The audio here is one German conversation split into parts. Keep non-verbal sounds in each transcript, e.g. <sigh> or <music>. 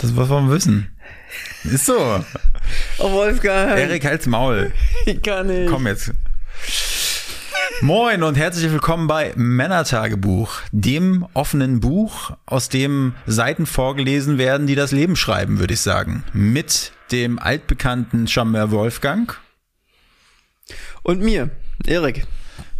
Das was wollen wir wissen. Ist so. Oh, Wolfgang. Erik, halt's Maul. <laughs> Ich kann nicht. Komm jetzt. Moin und herzlich willkommen bei Männertagebuch, dem offenen Buch, aus dem Seiten vorgelesen werden, die das Leben schreiben, würde ich sagen. Mit dem altbekannten Charmeur Wolfgang. Und mir, Erik.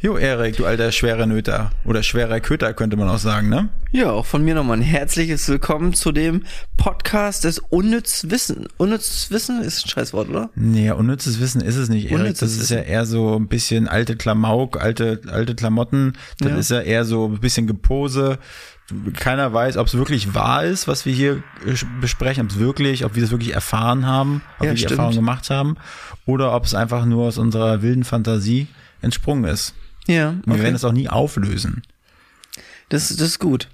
Jo, Erik, du alter schwerer Nöter. Oder schwerer Köter, könnte man auch sagen, ne? Ja, auch von mir nochmal ein herzliches Willkommen zu dem Podcast des Unnütz Wissen. Unnütz Wissen ist ein Scheißwort, oder? Nee, unnützes Wissen ist es nicht, Erik. Das ist ja eher so ein bisschen alte Klamauk, alte, alte Klamotten. Das Ja. ist ja eher so ein bisschen Gepose. Keiner weiß, ob es wirklich wahr ist, was wir hier äh, besprechen, ob es wirklich, ob wir das wirklich erfahren haben, ob Ja, wir die stimmt. Erfahrung gemacht haben, oder ob es einfach nur aus unserer wilden Fantasie entsprungen ist. Ja, Und Wir okay. werden es auch nie auflösen. Das, das ist gut.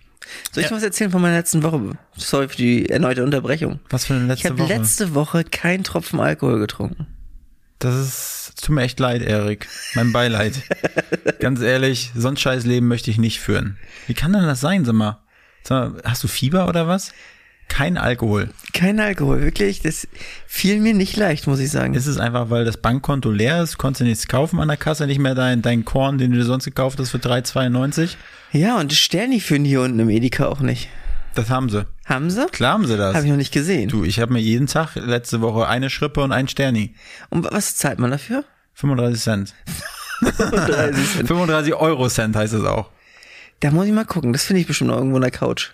Soll ich Ja. was erzählen von meiner letzten Woche? Sorry für die erneute Unterbrechung. Was für eine Ich letzte habe Woche. letzte Woche keinen Tropfen Alkohol getrunken. Das ist, tut mir echt leid, Erik. Mein Beileid. <laughs> Ganz ehrlich, so ein scheiß Leben möchte ich nicht führen. Wie kann denn das sein, sag mal? Sag mal, hast du Fieber oder was? Kein Alkohol. Kein Alkohol, wirklich. Das fiel mir nicht leicht, muss ich sagen. Ist es einfach, weil das Bankkonto leer ist? Konntest du nichts kaufen an der Kasse? Nicht mehr dein, dein Korn, den du dir sonst gekauft hast für 3,92? ja, und Sterni führen hier unten im Edeka auch nicht. Das haben sie. Haben sie? Klar haben sie das. Habe ich noch nicht gesehen. Du, ich habe mir jeden Tag letzte Woche eine Schrippe und ein Sterni. Und was zahlt man dafür? 35 Cent. 30 Cent. <laughs> 35 Euro Cent heißt es auch. Da muss ich mal gucken. Das finde ich bestimmt noch irgendwo in der Couch.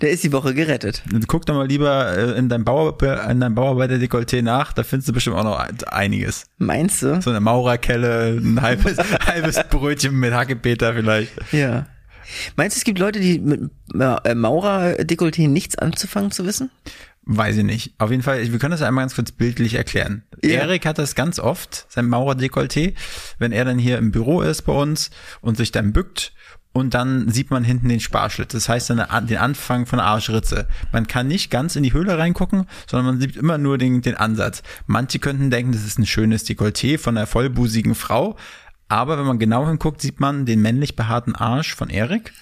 Der ist die Woche gerettet. Guck doch mal lieber äh, in deinem, Bauar in deinem Bauarbeiter-Dekolleté nach, da findest du bestimmt auch noch einiges. Meinst du? So eine Maurerkelle, ein halbes, <laughs> halbes Brötchen mit Hackepeter vielleicht. Ja. Meinst du, es gibt Leute, die mit äh, Maurer-Dekolleté nichts anzufangen zu wissen? Weiß ich nicht. Auf jeden Fall, wir können das einmal ganz kurz bildlich erklären. Ja. Erik hat das ganz oft, sein Maurerdekolleté, wenn er dann hier im Büro ist bei uns und sich dann bückt und dann sieht man hinten den Sparschlitt. Das heißt dann den Anfang von der Arschritze. Man kann nicht ganz in die Höhle reingucken, sondern man sieht immer nur den, den Ansatz. Manche könnten denken, das ist ein schönes Dekolleté von einer vollbusigen Frau. Aber wenn man genau hinguckt, sieht man den männlich behaarten Arsch von Erik.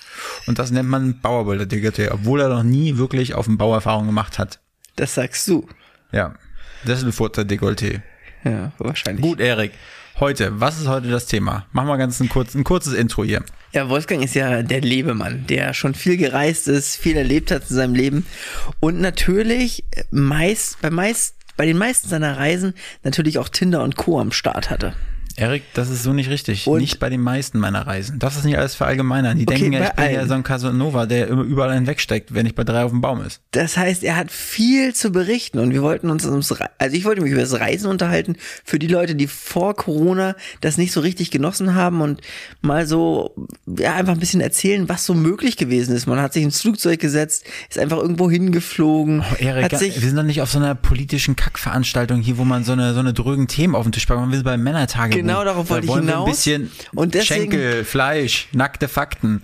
Und das nennt man Bauarbeiter-Dekolleté, obwohl er noch nie wirklich auf dem Bau Erfahrung gemacht hat. Das sagst du. Ja, das ist ein Dekolleté. Ja, wahrscheinlich. Gut, Erik. Heute, was ist heute das Thema? Mach mal ganz ein, kurz, ein kurzes Intro hier. Ja, Wolfgang ist ja der Lebemann, der schon viel gereist ist, viel erlebt hat in seinem Leben und natürlich meist, bei meist, bei den meisten seiner Reisen natürlich auch Tinder und Co. am Start hatte. Erik, das ist so nicht richtig. Und- nicht bei den meisten meiner Reisen. Das nicht alles verallgemeinern. Die Okay, denken ja, ich bin ja allen. so ein Casanova, der immer überall hinwegsteckt, wenn ich bei drei auf dem Baum ist. Das heißt, er hat viel zu berichten und wir wollten uns ums, Re- also ich wollte mich über das Reisen unterhalten für die Leute, die vor Corona das nicht so richtig genossen haben und mal so, ja, einfach ein bisschen erzählen, was so möglich gewesen ist. Man hat sich ins Flugzeug gesetzt, ist einfach irgendwo hingeflogen, Oh, Erik, wir sind doch nicht auf so einer politischen Kackveranstaltung hier, wo man so eine, so eine drögen Themen auf den Tisch packt. Man will bei Männertage. Genau darauf da wollte ich wollen wir hinaus. ein bisschen Und deswegen- Schenkel, Fleisch, nackte Fakten.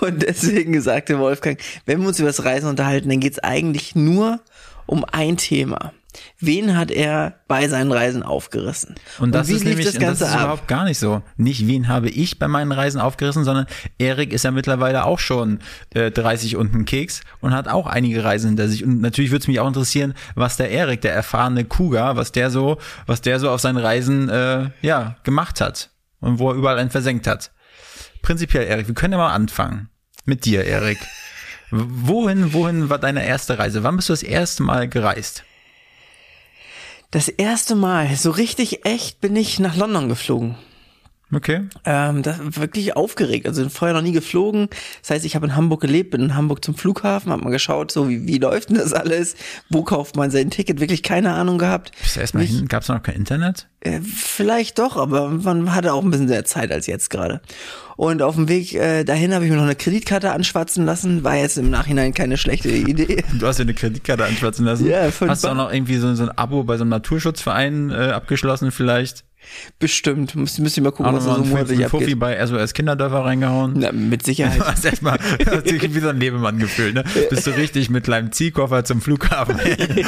Und deswegen sagte Wolfgang, wenn wir uns über das Reisen unterhalten, dann geht's eigentlich nur um ein Thema. Wen hat er bei seinen Reisen aufgerissen? Und das wie ist nämlich das und das Ganze ist ab? überhaupt gar nicht so. Nicht wen habe ich bei meinen Reisen aufgerissen, sondern Erik ist ja mittlerweile auch schon äh, 30 und ein Keks und hat auch einige Reisen hinter sich. Und natürlich würde es mich auch interessieren, was der Erik, der erfahrene Kuga, was der so, was der so auf seinen Reisen äh, ja gemacht hat und wo er überall einen versenkt hat. Prinzipiell, Erik, wir können ja mal anfangen mit dir, Erik. Wohin, wohin war deine erste Reise? Wann bist du das erste Mal gereist? Das erste Mal, so richtig echt, bin ich nach London geflogen. Okay. Ähm, das wirklich aufgeregt. Also vorher noch nie geflogen. Das heißt, ich habe in Hamburg gelebt, bin in Hamburg zum Flughafen, habe mal geschaut, so wie, wie läuft denn das alles? Wo kauft man sein Ticket? Wirklich keine Ahnung gehabt. Bist du erstmal hin? Gab es noch kein Internet? Äh, vielleicht doch, aber man hatte auch ein bisschen mehr Zeit als jetzt gerade. Und auf dem Weg äh, dahin habe ich mir noch eine Kreditkarte anschwatzen lassen. War jetzt im Nachhinein keine schlechte Idee. <laughs> Du hast dir eine Kreditkarte anschwatzen lassen. Ja, fünf Hast du auch noch irgendwie so, so ein Abo bei so einem Naturschutzverein äh, abgeschlossen vielleicht? Bestimmt. Müsst, müsst ihr mal gucken, noch was so monatlich Fuffi Fuffi abgeht. bei SOS Kinderdörfer reingehauen? Na, mit Du Sicherheit. <laughs> hast erstmal wie so ein Lebemann gefühlt, ne? Bist du richtig mit kleinem Ziehkoffer zum Flughafen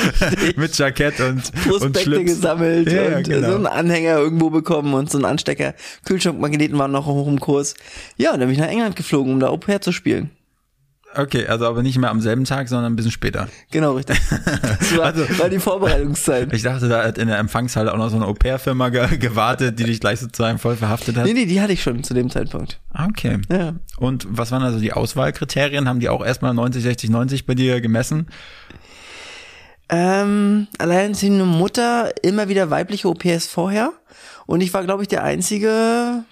<laughs> mit Jackett und, und Prospekte Schlips. gesammelt Ja, und genau. so einen Anhänger irgendwo bekommen und so einen Anstecker. Kühlschrankmagneten waren noch hoch im Kurs. Ja, und dann bin ich nach England geflogen, um da Au pair zu spielen. Okay, also aber nicht mehr am selben Tag, sondern ein bisschen später. Genau, richtig. <laughs> Das war, Also- war die Vorbereitungszeit. Ich dachte, da hat in der Empfangshalle auch noch so eine Au-pair-Firma ge gewartet, die dich gleich sozusagen voll verhaftet hat. Nee, nee, die hatte ich schon zu dem Zeitpunkt. Ah, Okay. Ja. Und was waren also die Auswahlkriterien? Haben die auch erstmal 90, 60, 90 bei dir gemessen? Ähm, alleinerziehende Mutter, immer wieder weibliche OPs vorher. Und ich war, glaube ich, der einzige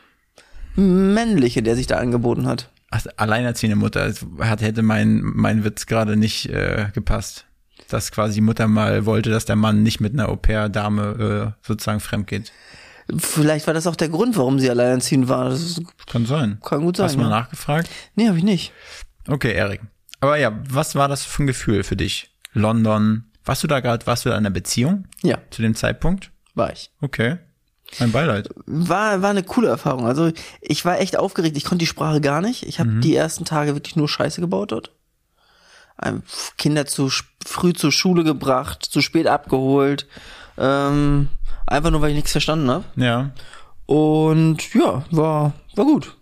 männliche, der sich da angeboten hat. Ach, alleinerziehende Mutter. Hat, hätte mein, mein Witz gerade nicht äh, gepasst. Dass quasi die Mutter mal wollte, dass der Mann nicht mit einer Au-pair-Dame äh, sozusagen fremd geht. Vielleicht war das auch der Grund, warum sie alleinerziehend war. Ist, Kann sein. kann gut sein. Hast du mal ja. nachgefragt? Nee, habe ich nicht. Okay, Erik. Aber ja, was war das für ein Gefühl für dich? London. Warst du da gerade, warst du da in einer Beziehung Ja, zu dem Zeitpunkt? war ich. Okay. Mein Beileid. War, war eine coole Erfahrung. Also ich war echt aufgeregt. Ich konnte die Sprache gar nicht. Ich habe die ersten Tage wirklich nur Scheiße gebaut dort. Kinder zu früh zur Schule gebracht, zu spät abgeholt. Ähm, einfach nur, weil ich nichts verstanden habe. Ja. Und ja, war, war gut.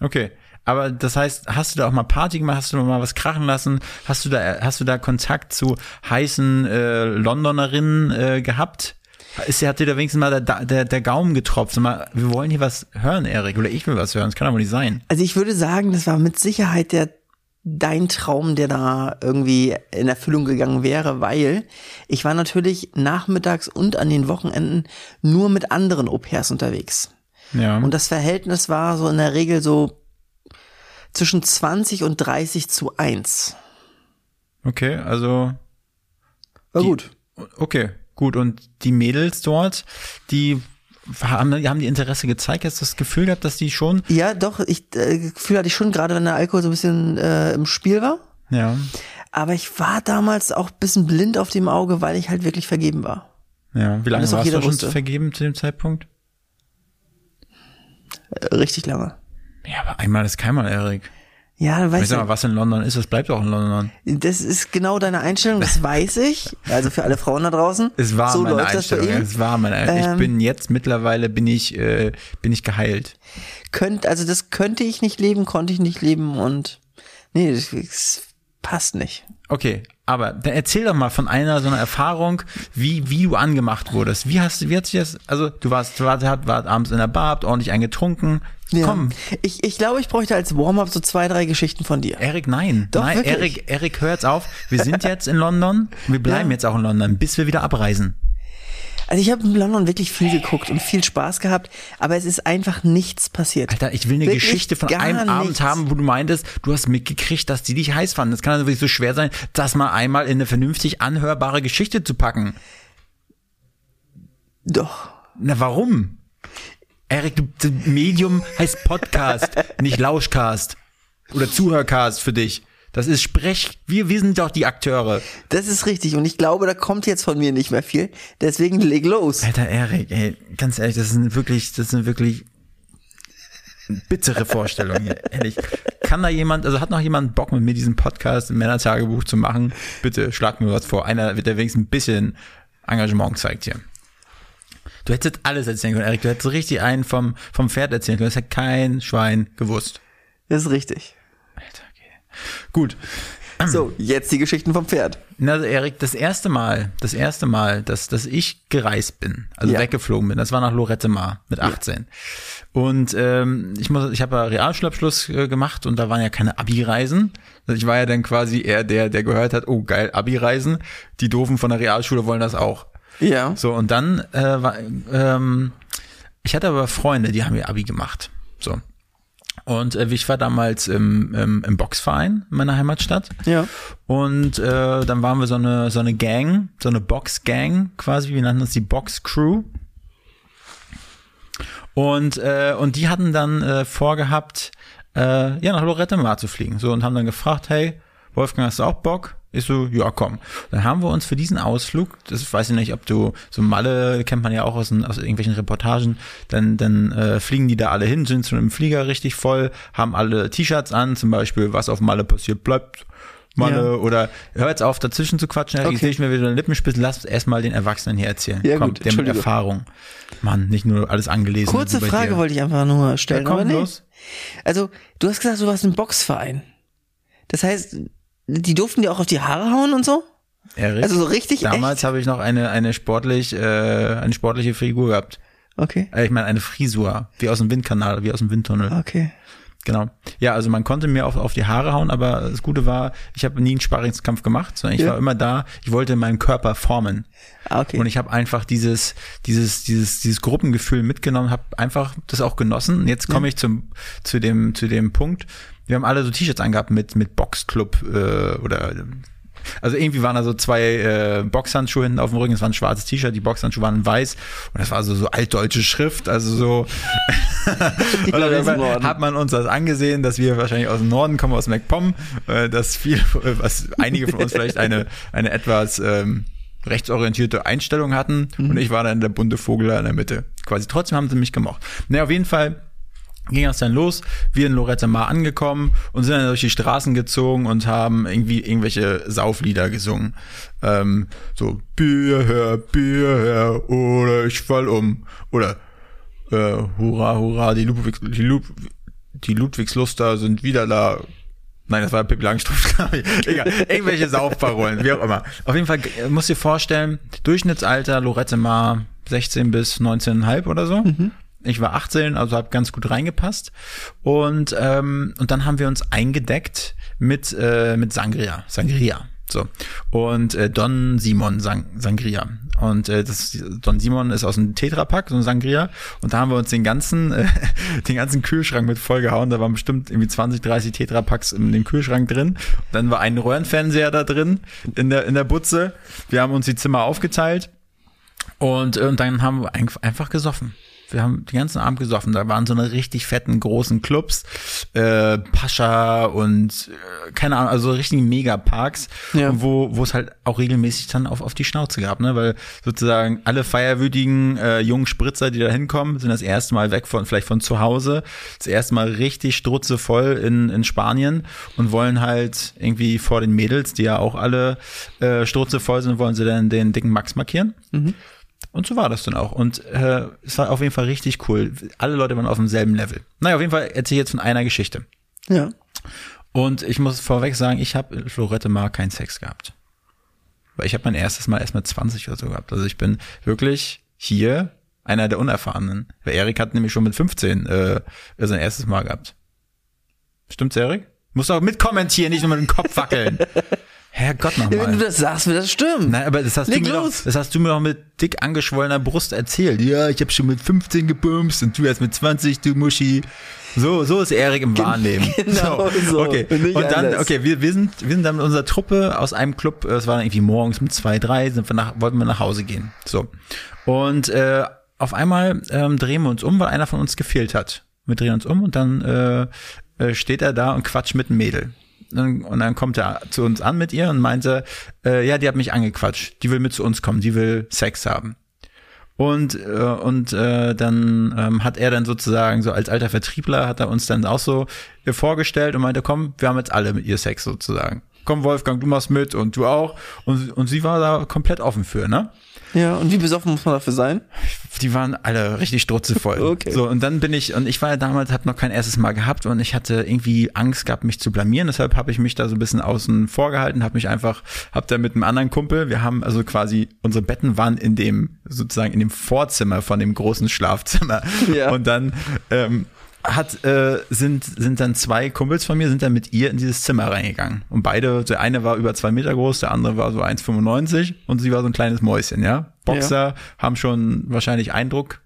Okay. Aber das heißt, hast du da auch mal Party gemacht? Hast du mal was krachen lassen? Hast du da, hast du da Kontakt zu heißen äh, Londonerinnen äh, gehabt? Ist, hat dir da wenigstens mal der, der, der Gaumen getropft? Mal, wir wollen hier was hören, Erik. Oder ich will was hören. Das kann aber nicht sein. Also ich würde sagen, das war mit Sicherheit der dein Traum, der da irgendwie in Erfüllung gegangen wäre, weil ich war natürlich nachmittags und an den Wochenenden nur mit anderen Au-pairs unterwegs. Ja. Und das Verhältnis war so in der Regel so zwischen 20 und 30 zu 1. okay, also War Die- gut. Okay, gut. Und die Mädels dort, die haben, haben die Interesse gezeigt? Hast du das Gefühl gehabt, dass die schon? Ja, doch, ich äh, Gefühl hatte ich schon, gerade wenn der Alkohol so ein bisschen äh, im Spiel war. Ja, Aber ich war damals auch ein bisschen blind auf dem Auge, weil ich halt wirklich vergeben war. ja. Wie lange warst du schon vergeben zu dem Zeitpunkt? Äh, richtig lange. Ja, aber einmal ist keinmal, Erik. Ja, Ich weißt sag mal, was in London ist, das bleibt auch in London. das ist genau deine Einstellung, das weiß ich. Also für alle Frauen da draußen. Es war so meine läuft das bei Einstellung. Es war meine Einstellung. Ähm, ich bin jetzt mittlerweile bin ich äh, bin ich geheilt. Könnt, also das könnte ich nicht leben, konnte ich nicht leben und nee, das, das passt nicht. Okay, aber dann erzähl doch mal von einer so einer Erfahrung, wie wie du angemacht wurdest. Wie hast du wie hat sich das? Also du warst du warst, warst abends in der Bar, habt ordentlich eingetrunken. Ja. Komm, Ich, ich glaube, ich bräuchte als Warm-up so zwei, drei Geschichten von dir. Erik, nein. Doch, nein, wirklich. Erik, Erik, hör jetzt auf. Wir sind <laughs> jetzt in London. Wir bleiben Ja. jetzt auch in London, bis wir wieder abreisen. Also ich habe in London wirklich viel geguckt und viel Spaß gehabt, aber es ist einfach nichts passiert. Alter, ich will eine Wirklich Geschichte von einem Abend nichts. haben, wo du meintest, du hast mitgekriegt, dass die dich heiß fanden. Das kann also wirklich so schwer sein, das mal einmal in eine vernünftig anhörbare Geschichte zu packen. Doch. Na, warum? Erik, Medium heißt Podcast, nicht Lauschcast. Oder Zuhörcast für dich. Das ist Sprech. Wir, wir sind doch die Akteure. Das ist richtig und ich glaube, da kommt jetzt von mir nicht mehr viel. Deswegen leg los. Alter, Erik, ey, ganz ehrlich, das sind wirklich, das sind wirklich bittere Vorstellungen hier, <laughs> ehrlich. Kann da jemand, also hat noch jemand Bock mit mir diesen Podcast im Männertagebuch zu machen? Bitte schlag mir was vor. Einer wird der wenigstens ein bisschen Engagement zeigt hier. Du hättest alles erzählen können, Erik. Du hättest richtig einen vom, vom Pferd erzählen können. Das hätte kein Schwein gewusst. Das ist richtig. Gut. So, jetzt die Geschichten vom Pferd. Na, also Erik, das erste Mal, das erste Mal, dass, dass ich gereist bin, also Ja. weggeflogen bin, das war nach Lorette Mar mit 18. Und ähm, ich muss, ich habe ja Realschulabschluss äh, gemacht und da waren ja keine Abi-Reisen. Also ich war ja dann quasi eher der, der gehört hat, oh geil, Abi-Reisen. Die Doofen von der Realschule wollen das auch. Ja. So, und dann äh, war, ähm, ich hatte aber Freunde, die haben ihr Abi gemacht. So. Und äh, ich war damals im, im, im Boxverein in meiner Heimatstadt. Ja. Und äh, dann waren wir so eine, so eine Gang, so eine Box-Gang quasi, wir nannten uns die Box-Crew. Und, äh, und die hatten dann äh, vorgehabt, äh, ja, nach Lorette Mar zu fliegen. So, und haben dann gefragt, hey, Wolfgang, hast du auch Bock? Ich so, ja, komm. Dann haben wir uns für diesen Ausflug, das weiß ich nicht, ob du, so Malle kennt man ja auch aus, aus irgendwelchen Reportagen, dann, dann äh, fliegen die da alle hin, sind schon im Flieger richtig voll, haben alle T-Shirts an, zum Beispiel, was auf Malle passiert, bleibt Malle, Ja. oder hör jetzt auf, dazwischen zu quatschen, Okay. jetzt will ich mir wieder den Lippenspitz, lass erstmal den Erwachsenen hier erzählen. Ja, komm, gut, der mit. Erfahrung. Mann, nicht nur alles angelesen. Kurze Frage dir. wollte ich einfach nur ja, stellen. komm, aber nee. los. Also, du hast gesagt, du warst im Boxverein. Das heißt, die durften dir auch auf die Haare hauen und so? Erik, Also so richtig damals habe ich noch eine, eine sportlich, äh, eine sportliche Figur gehabt. Okay. Äh, ich meine, eine Frisur, wie aus dem Windkanal, wie aus dem Windtunnel. Okay. Genau. Ja, also man konnte mir auf, auf die Haare hauen, aber das Gute war, ich habe nie einen Sparringskampf gemacht, sondern ich Ja. war immer da, ich wollte meinen Körper formen. Ah, okay. Und ich habe einfach dieses, dieses, dieses, dieses Gruppengefühl mitgenommen, habe einfach das auch genossen. Und jetzt komme ich zum, zu dem, zu dem Punkt. Wir haben alle so T-Shirts angehabt mit, mit Boxclub äh, oder also irgendwie waren da so zwei äh, Boxhandschuhe hinten auf dem Rücken, es war ein schwarzes T-Shirt, die Boxhandschuhe waren weiß. Und das war so, so altdeutsche Schrift, also so. <laughs> Hat man uns das angesehen, dass wir wahrscheinlich aus dem Norden kommen, aus MacPom, äh, dass viel, was einige von uns vielleicht eine, eine etwas ähm, rechtsorientierte Einstellung hatten. Und ich war dann der bunte Vogel da in der Mitte. Quasi trotzdem haben sie mich gemocht. Naja, auf jeden Fall ging das dann los, wir in Lorette Mar angekommen und sind dann durch die Straßen gezogen und haben irgendwie irgendwelche Sauflieder gesungen. Ähm, so Bier her, Bier her, oder ich fall um. Oder äh, Hurra, Hurra, die, Ludwig, die, Lud, die Ludwigsluster sind wieder da. Nein, das war Pippi Langstrumpf, <laughs> glaube ich. Egal, irgendwelche Saufparolen, wie auch immer. Auf jeden Fall äh, musst dir vorstellen, Durchschnittsalter Lorette Mar 16 bis 19,5 oder so. Ich war 18, also habe ganz gut reingepasst. Und, ähm, und dann haben wir uns eingedeckt mit, äh, mit Sangria. Sangria. So. Und äh, Don Simon Sang Sangria. Und äh, das Don Simon ist aus einem Tetrapack, so ein Sangria. Und da haben wir uns den ganzen, <laughs> äh, den ganzen Kühlschrank mit vollgehauen. Da waren bestimmt irgendwie 20, 30 Tetrapacks in dem Kühlschrank drin. Und dann war ein Röhrenfernseher da drin in der, in der Butze. Wir haben uns die Zimmer aufgeteilt. Und, äh, und dann haben wir ein- einfach gesoffen. Wir haben den ganzen Abend gesoffen. Da waren so eine richtig fetten, großen Clubs, äh, Pascha und äh, keine Ahnung, also richtig Megaparks, Ja. wo, wo es halt auch regelmäßig dann auf, auf die Schnauze gab, ne? Weil sozusagen alle feierwütigen äh, jungen Spritzer, die da hinkommen, sind das erste Mal weg von, vielleicht von zu Hause, das erste Mal richtig strutzevoll in, in Spanien und wollen halt irgendwie vor den Mädels, die ja auch alle äh, strutzevoll sind, wollen sie dann den dicken Max markieren. Und so war das dann auch. Und äh, es war auf jeden Fall richtig cool. Alle Leute waren auf demselben Level. Naja, auf jeden Fall erzähle ich jetzt von einer Geschichte. Ja. Und ich muss vorweg sagen, ich habe in Florette Mar keinen Sex gehabt. Weil ich habe mein erstes Mal erst mit 20 oder so gehabt. Also ich bin wirklich hier einer der Unerfahrenen. Weil Erik hat nämlich schon mit 15 äh, sein erstes Mal gehabt. Stimmt's, Erik? Musst auch mitkommentieren, nicht nur mit dem Kopf wackeln. <laughs> Herrgott Ja, Wenn nochmal. du das sagst, wird das stimmen. Nein, aber das hast, du Leg mir doch, los. das hast du mir doch mit dick angeschwollener Brust erzählt. Ja, ich habe schon mit 15 gebumst und du erst mit 20, du Muschi. So, so ist Erik im Wahrnehmen. <laughs> genau so. Okay. Und nicht Und dann, anders. okay, wir, wir sind, wir sind dann mit unserer Truppe aus einem Club, äh, es war dann irgendwie morgens um zwei, drei, sind wir nach, wollten wir nach Hause gehen. So. Und äh, auf einmal ähm, drehen wir uns um, weil einer von uns gefehlt hat. Wir drehen uns um und dann äh, äh, steht er da und quatscht mit einem Mädel. Und dann kommt er zu uns an mit ihr und meinte, äh, ja, die hat mich angequatscht, die will mit zu uns kommen, die will Sex haben. Und, äh, und äh, dann ähm, hat er dann sozusagen so als alter Vertriebler hat er uns dann auch so äh, vorgestellt und meinte, komm, wir haben jetzt alle mit ihr Sex sozusagen. Komm, Wolfgang, du machst mit und du auch. Und, und sie war da komplett offen für, ne? Ja, und wie besoffen muss man dafür sein? Die waren alle richtig strutzevoll. <laughs> Okay. So, und dann bin ich, und ich war ja damals, hab noch kein erstes Mal gehabt und ich hatte irgendwie Angst gehabt, mich zu blamieren. Deshalb habe ich mich da so ein bisschen außen vorgehalten, habe mich einfach, hab da mit einem anderen Kumpel, wir haben also quasi, unsere Betten waren in dem, sozusagen in dem Vorzimmer von dem großen Schlafzimmer. Ja. Und dann ähm, hat, äh, sind, sind dann zwei Kumpels von mir, sind dann mit ihr in dieses Zimmer reingegangen. Und beide, der eine war über zwei Meter groß, der andere war so 1,95 und sie war so ein kleines Mäuschen, ja. Boxer haben schon wahrscheinlich Eindruck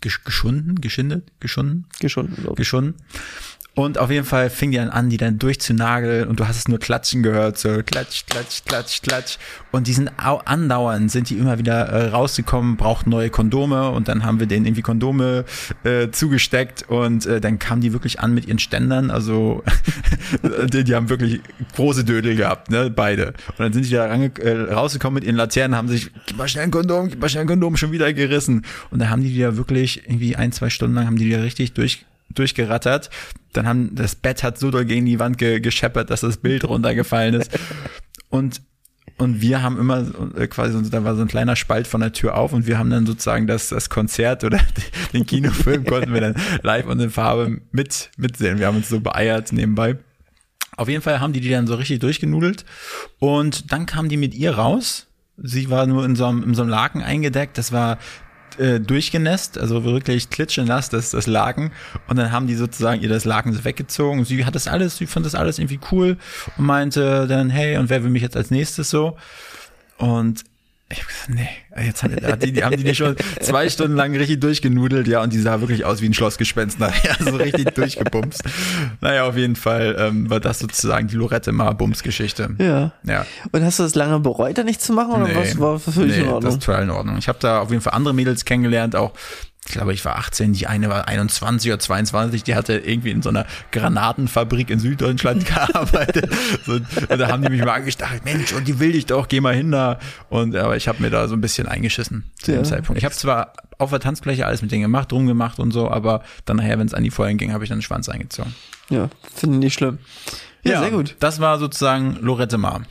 gesch geschunden, geschindet, geschunden, Geschunden, glaube ich. geschunden. Und auf jeden Fall fing die dann an, die dann durchzunageln und du hast es nur klatschen gehört, so klatsch, klatsch, klatsch, klatsch. Und die sind au andauernd, sind die immer wieder äh, rausgekommen, brauchten neue Kondome und dann haben wir denen irgendwie Kondome äh, zugesteckt und äh, dann kamen die wirklich an mit ihren Ständern, also <laughs> die, die haben wirklich große Dödel gehabt, ne, beide. Und dann sind die da äh, rausgekommen mit ihren Laternen, haben sich, gib mal schnell ein Kondom, gib mal schnell ein Kondom, schon wieder gerissen. Und dann haben die die ja wirklich irgendwie ein, zwei Stunden lang haben die die richtig durch durchgerattert. Dann haben das Bett hat so doll gegen die Wand ge gescheppert, dass das Bild runtergefallen ist. <laughs> Und und wir haben immer äh, quasi, da war so ein kleiner Spalt von der Tür auf und wir haben dann sozusagen das, das Konzert oder <laughs> den Kinofilm konnten wir dann live und in Farbe mit, mitsehen. Wir haben uns so beeiert nebenbei. auf jeden Fall haben die die dann so richtig durchgenudelt und dann kamen die mit ihr raus. Sie war nur in so einem, in so einem Laken eingedeckt. Das war äh, durchgenässt, also wirklich klitschenass, das, das Laken. Und dann haben die sozusagen ihr das Laken so weggezogen. Sie hat das alles, sie fand das alles irgendwie cool und meinte dann, hey, und wer will mich jetzt als nächstes so? Und ich hab gesagt, nee, jetzt hat die, die haben die nicht schon zwei Stunden lang richtig durchgenudelt, ja, und die sah wirklich aus wie ein Schlossgespenst nachher, so richtig durchgebumst. Naja, auf jeden Fall ähm, war das sozusagen die Lorette Mar Bums Geschichte. Ja. Ja. Und hast du das lange bereut, da nichts zu machen oder Nee. was war für dich nee, in Das Ordnung? ist total in Ordnung. Ich habe da auf jeden Fall andere Mädels kennengelernt, auch ich glaube, ich war 18, die eine war 21 oder 22, die hatte irgendwie in so einer Granatenfabrik in Süddeutschland <laughs> gearbeitet. so, und da haben die mich mal angestachelt, Mensch, und die will dich doch, geh mal hin da. Und aber ich habe mir da so ein bisschen eingeschissen zu Ja. dem Zeitpunkt. Ich habe zwar auf der Tanzfläche alles mit denen gemacht, drum gemacht und so, aber dann nachher, wenn es an die Vollen ging, habe ich dann den Schwanz eingezogen. Ja, finde ich nicht schlimm. Ja, sehr gut. Das war sozusagen Lorette Mar.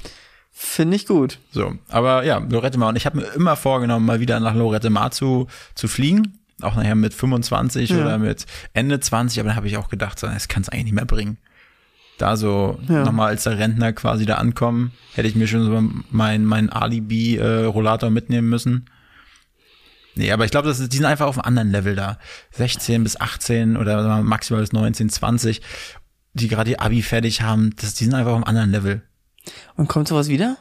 Finde ich gut. So, aber ja, Lorette Mar. Und ich habe mir immer vorgenommen, mal wieder nach Lorette Mar zu, zu fliegen. Auch nachher mit 25 Ja. oder mit Ende 20. Aber dann habe ich auch gedacht, so, das kann es eigentlich nicht mehr bringen. Da so Ja. nochmal als der Rentner quasi da ankommen, hätte ich mir schon so mein, mein Alibi-Rollator mitnehmen müssen. Nee, aber ich glaube, die sind einfach auf einem anderen Level da. 16 bis 18 oder maximal bis 19, 20, die gerade ihr Abi fertig haben, das, die sind einfach auf einem anderen Level. Und kommt sowas wieder?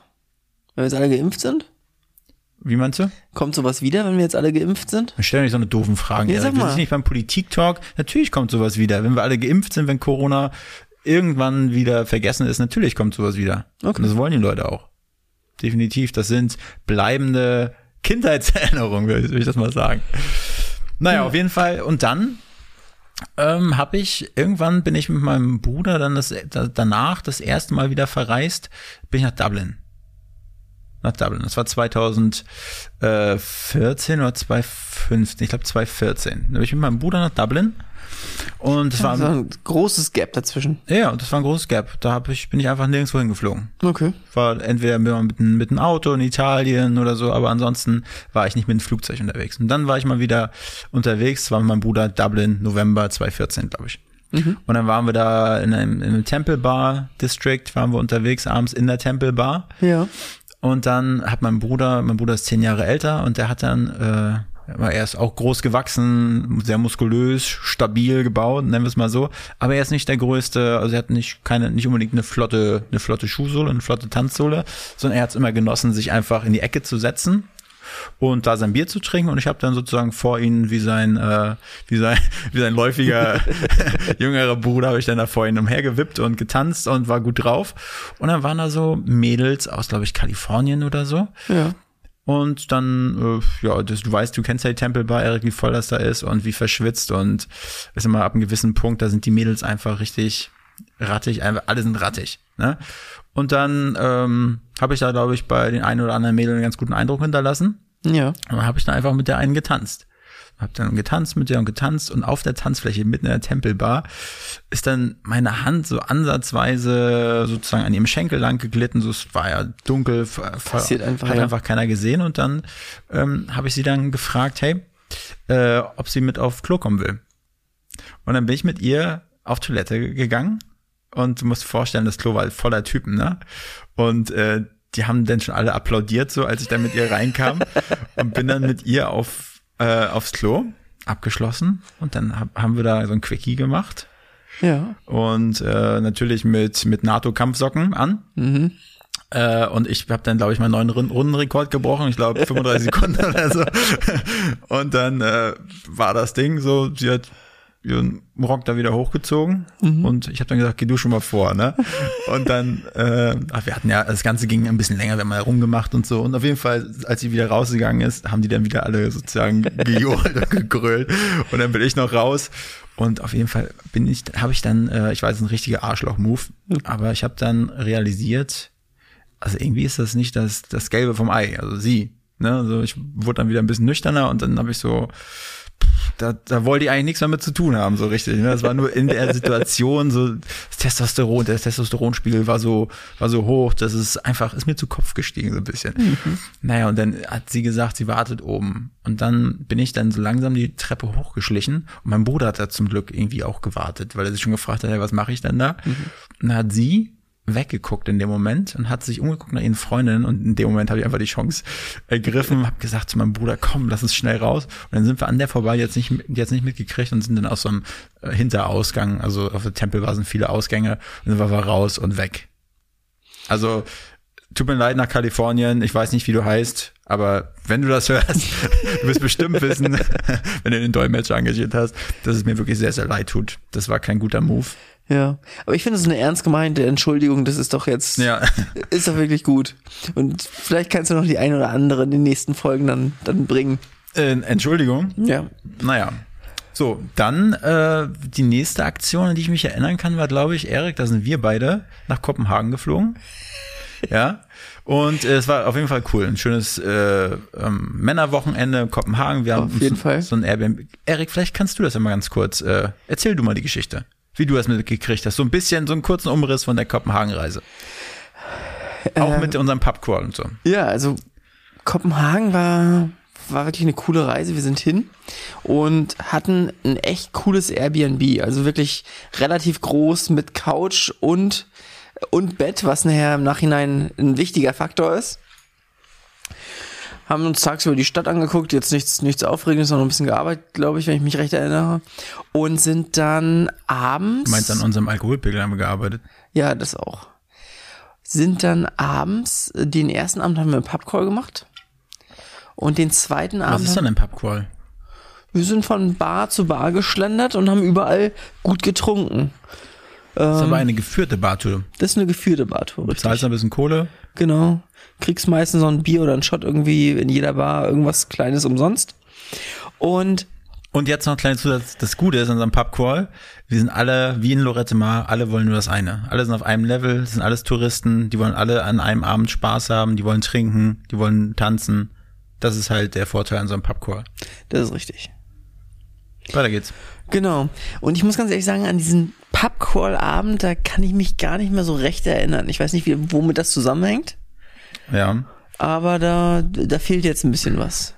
Wenn wir jetzt alle geimpft sind? Wie meinst du? Kommt sowas wieder, wenn wir jetzt alle geimpft sind? Stell nicht so eine doofen Fragen. Ja, sag Wir mal. sind nicht beim Politik-Talk. Natürlich kommt sowas wieder. Wenn wir alle geimpft sind, wenn Corona irgendwann wieder vergessen ist, natürlich kommt sowas wieder. Okay. Und das wollen die Leute auch. Definitiv. Das sind bleibende Kindheitserinnerungen, würde ich- würde ich das mal sagen. Naja, auf jeden Fall. Und dann ähm, habe ich, irgendwann bin ich mit meinem Bruder dann das, da, danach das erste Mal wieder verreist, bin ich nach Dublin. Nach Dublin. Das war 2014 oder 2015, ich glaube 2014. Da bin ich mit meinem Bruder nach Dublin. Und das war, So ein großes Gap dazwischen. ja, und das war ein großes Gap. Da hab ich, bin ich einfach nirgendwo hingeflogen. Okay. War entweder mit, mit dem Auto in Italien oder so, aber ansonsten war ich nicht mit dem Flugzeug unterwegs. Und dann war ich mal wieder unterwegs, war mit meinem Bruder Dublin, November 2014, glaube ich. Und dann waren wir da in einem, in einem Temple Bar District, waren wir unterwegs abends in der Temple Bar. Ja. Und dann hat mein Bruder, mein Bruder ist zehn Jahre älter und der hat dann, äh, er ist auch groß gewachsen, sehr muskulös, stabil gebaut, nennen wir es mal so. Aber er ist nicht der größte, also er hat nicht keine, nicht unbedingt eine flotte, eine flotte Schuhsohle, eine flotte Tanzsohle, sondern er hat es immer genossen, sich einfach in die Ecke zu setzen und da sein Bier zu trinken. Und ich habe dann sozusagen vor ihn wie sein äh, wie sein <laughs> wie sein läufiger <laughs> jüngerer Bruder habe ich dann da vor ihn umhergewippt und getanzt und war gut drauf. Und dann waren da so Mädels aus glaube ich Kalifornien oder so. Ja. und dann äh, ja das, du weißt du kennst ja die Temple Bar Erik wie voll das da ist und wie verschwitzt und ist immer ab einem gewissen Punkt da sind die Mädels einfach richtig rattig einfach alle sind rattig ne und dann ähm, habe ich da glaube ich bei den einen oder anderen Mädels einen ganz guten Eindruck hinterlassen Ja. und dann habe ich dann einfach mit der einen getanzt. Hab dann getanzt mit der und getanzt und auf der Tanzfläche mitten in der Tempelbar ist dann meine Hand so ansatzweise sozusagen an ihrem Schenkel lang geglitten. So, es war ja dunkel, Passiert einfach, hat ja. einfach keiner gesehen und dann ähm, habe ich sie dann gefragt, hey, äh, ob sie mit auf Klo kommen will. Und dann bin ich mit ihr auf Toilette gegangen und du musst dir vorstellen, das Klo war halt voller Typen, ne? Und äh, die haben dann schon alle applaudiert, so als ich dann mit ihr reinkam und bin dann mit ihr auf äh, aufs Klo abgeschlossen und dann hab, haben wir da so ein Quickie gemacht Ja. und äh, natürlich mit mit NATO-Kampfsocken an. Mhm. Äh, und ich habe dann, glaube ich, meinen neuen Run- Rundenrekord gebrochen. Ich glaube 35 <laughs> Sekunden oder so. Und dann äh, war das Ding so, sie hat ihren Rock da wieder hochgezogen und ich habe dann gesagt, geh du schon mal vor, ne? <laughs> Und dann, äh, ach, wir hatten ja, das Ganze ging ein bisschen länger, wir haben mal rumgemacht und so. Und auf jeden Fall, als sie wieder rausgegangen ist, haben die dann wieder alle sozusagen <laughs> gejohlt und gegrölt. Und dann bin ich noch raus. Und auf jeden Fall bin ich, habe ich dann, äh, ich weiß, ein richtiger Arschloch-Move, aber ich habe dann realisiert, also irgendwie ist das nicht das, das Gelbe vom Ei, also sie. Ne? Also ich wurde dann wieder ein bisschen nüchterner und dann habe ich so, da, da wollte ich eigentlich nichts mehr mit zu tun haben, so richtig. Ne? Das war nur in der Situation so, das Testosteron, der Testosteronspiegel war so, war so hoch, das ist einfach, ist mir zu Kopf gestiegen so ein bisschen. Naja, und dann hat sie gesagt, sie wartet oben. Und dann bin ich dann so langsam die Treppe hochgeschlichen und mein Bruder hat da zum Glück irgendwie auch gewartet, weil er sich schon gefragt hat, hey, was mache ich denn da? Und dann hat sie weggeguckt in dem Moment und hat sich umgeguckt nach ihren Freundinnen und in dem Moment habe ich einfach die Chance ergriffen, habe gesagt zu meinem Bruder, komm, lass uns schnell raus. Und dann sind wir an der vorbei, jetzt nicht, jetzt nicht mitgekriegt und sind dann aus so einem äh, Hinterausgang, also auf der Tempel waren viele Ausgänge und dann waren wir raus und weg. Also tut mir leid nach Kalifornien, ich weiß nicht, wie du heißt, aber wenn du das <laughs> hörst, du wirst bestimmt wissen, <laughs> wenn du den Dolmetscher engagiert hast, dass es mir wirklich sehr, sehr leid tut. Das war kein guter Move. Ja, aber ich finde es eine ernst gemeinte Entschuldigung, das ist doch jetzt, Ja. <laughs> ist doch wirklich gut. Und vielleicht kannst du noch die eine oder andere in den nächsten Folgen dann, dann bringen. Äh, Entschuldigung. Ja. Naja. So, dann äh, die nächste Aktion, an die ich mich erinnern kann, war, glaube ich, Erik, da sind wir beide nach Kopenhagen geflogen. <laughs> Ja. Und äh, es war auf jeden Fall cool. Ein schönes äh, ähm, Männerwochenende in Kopenhagen. Wir haben Auf jeden uns Fall. so ein Airbnb. Erik, vielleicht kannst du das ja mal ganz kurz. Äh, erzähl du mal die Geschichte. Wie du das mitgekriegt hast. So ein bisschen, so einen kurzen Umriss von der Kopenhagen-Reise. Auch Ähm, mit unserem Pubcrawl und so. Ja, also Kopenhagen war, war wirklich eine coole Reise. Wir sind hin und hatten ein echt cooles Airbnb. Also wirklich relativ groß mit Couch und, und Bett, was nachher im Nachhinein ein wichtiger Faktor ist. Haben uns tagsüber die Stadt angeguckt, jetzt nichts, nichts Aufregendes, sondern ein bisschen gearbeitet, glaube ich, wenn ich mich recht erinnere. Und sind dann abends. Du meinst, an unserem Alkoholpegel haben wir gearbeitet. Ja, das auch. Sind dann abends, den ersten Abend haben wir einen Pubcall gemacht. Und den zweiten Was Abend, ist denn ein Pubcrawl? wir sind von Bar zu Bar geschlendert und haben überall gut getrunken. Das ist Ähm. aber eine geführte Bartour. Das ist eine geführte Bartour, Zahlst richtig? ein bisschen Kohle. Genau. Kriegst meistens so ein Bier oder ein Shot irgendwie in jeder Bar, irgendwas Kleines umsonst. Und Und jetzt noch ein kleines Zusatz. Das Gute ist an unserem Pubcrawl, wir sind alle, wie in Lorette Mar, alle wollen nur das eine. Alle sind auf einem Level, sind alles Touristen, die wollen alle an einem Abend Spaß haben, die wollen trinken, die wollen tanzen. Das ist halt der Vorteil an so einem Pubcrawl. das ist richtig. Weiter geht's. Genau. Und ich muss ganz ehrlich sagen, an diesen Pubcrawl-Abend, da kann ich mich gar nicht mehr so recht erinnern. Ich weiß nicht, wie, womit das zusammenhängt. Ja. aber da, da fehlt jetzt ein bisschen was.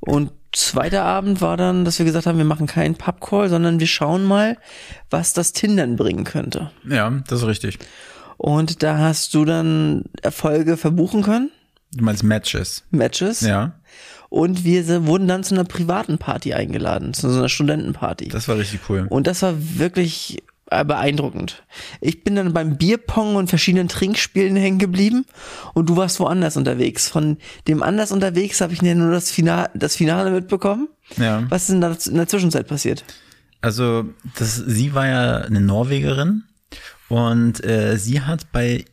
Und zweiter Abend war dann, dass wir gesagt haben, wir machen keinen Pubcall, sondern wir schauen mal, was das Tindern bringen könnte. Ja, das ist richtig. Und da hast du dann Erfolge verbuchen können, Du meinst Matches. Matches. Ja. Und wir wurden dann zu einer privaten Party eingeladen, zu so einer Studentenparty. Das war richtig cool. Und das war wirklich beeindruckend. Ich bin dann beim Bierpong und verschiedenen Trinkspielen hängen geblieben und du warst woanders unterwegs. Von dem anders unterwegs habe ich ja nur das Finale, das Finale mitbekommen. Ja. Was ist denn da in der Zwischenzeit passiert? Also, das, sie war ja eine Norwegerin und äh, sie hat bei,